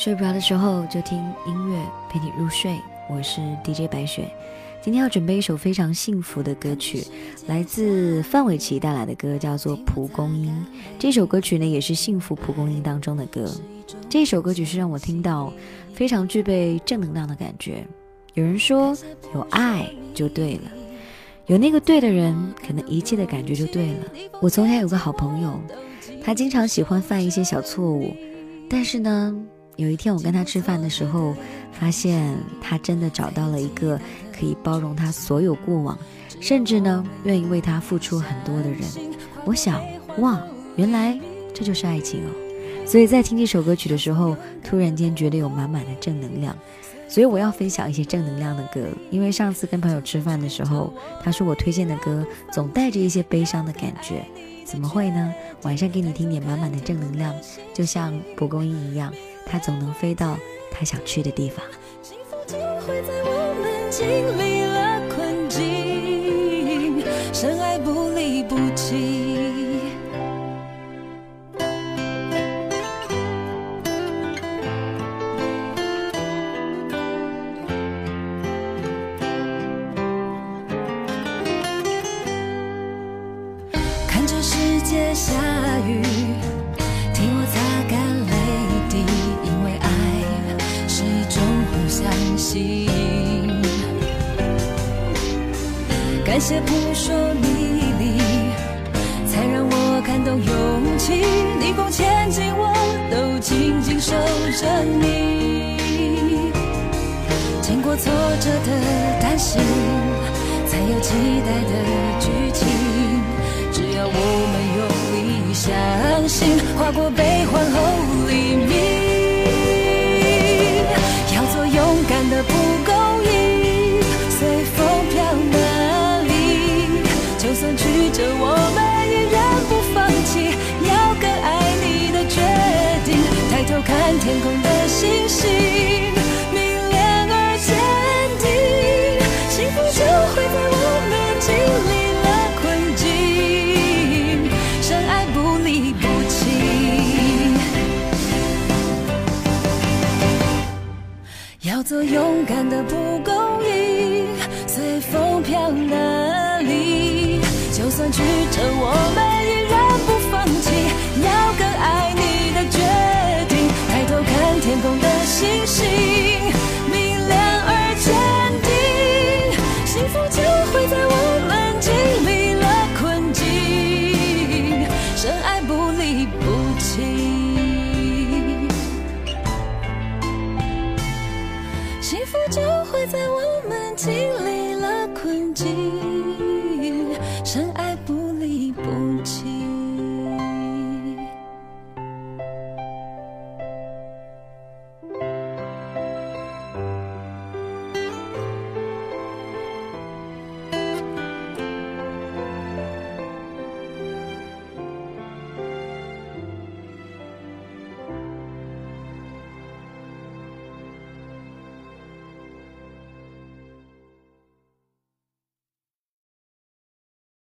睡不着的时候就听音乐陪你入睡，我是 DJ 白雪。今天要准备一首非常幸福的歌曲，来自范玮琪带来的歌，叫做《蒲公英》。这首歌曲呢，也是《幸福蒲公英》当中的歌。这首歌曲是让我听到非常具备正能量的感觉。有人说，有爱就对了，有那个对的人，可能一切的感觉就对了。我从前有个好朋友，他经常喜欢犯一些小错误，但是呢。有一天我跟他吃饭的时候，发现他真的找到了一个可以包容他所有过往，甚至呢愿意为他付出很多的人。我想，哇，原来这就是爱情哦！所以在听这首歌曲的时候，突然间觉得有满满的正能量。所以我要分享一些正能量的歌，因为上次跟朋友吃饭的时候，他说我推荐的歌总带着一些悲伤的感觉，怎么会呢？晚上给你听点满满的正能量，就像蒲公英一样。它总能飞到它想去的地方。幸福就会在我们经历了困境，深爱不离不弃。看着世界下雨，感谢扑朔迷离，才让我感动勇气。逆风前进，我都紧紧守着你。经过挫折的担心，才有期待的剧情。只要我们用力相信，划过悲欢后的蒲公英随风飘哪里？就算曲折，我们依然不放弃。要更爱你的决定，抬头看天空做勇敢的蒲公英，随风飘哪里？就算曲折，我们依然不放弃。要更爱你的决定，抬头看天空的星星，明亮而坚定。幸福就会在我们经历了困境，深爱不离不弃。会在我们经历。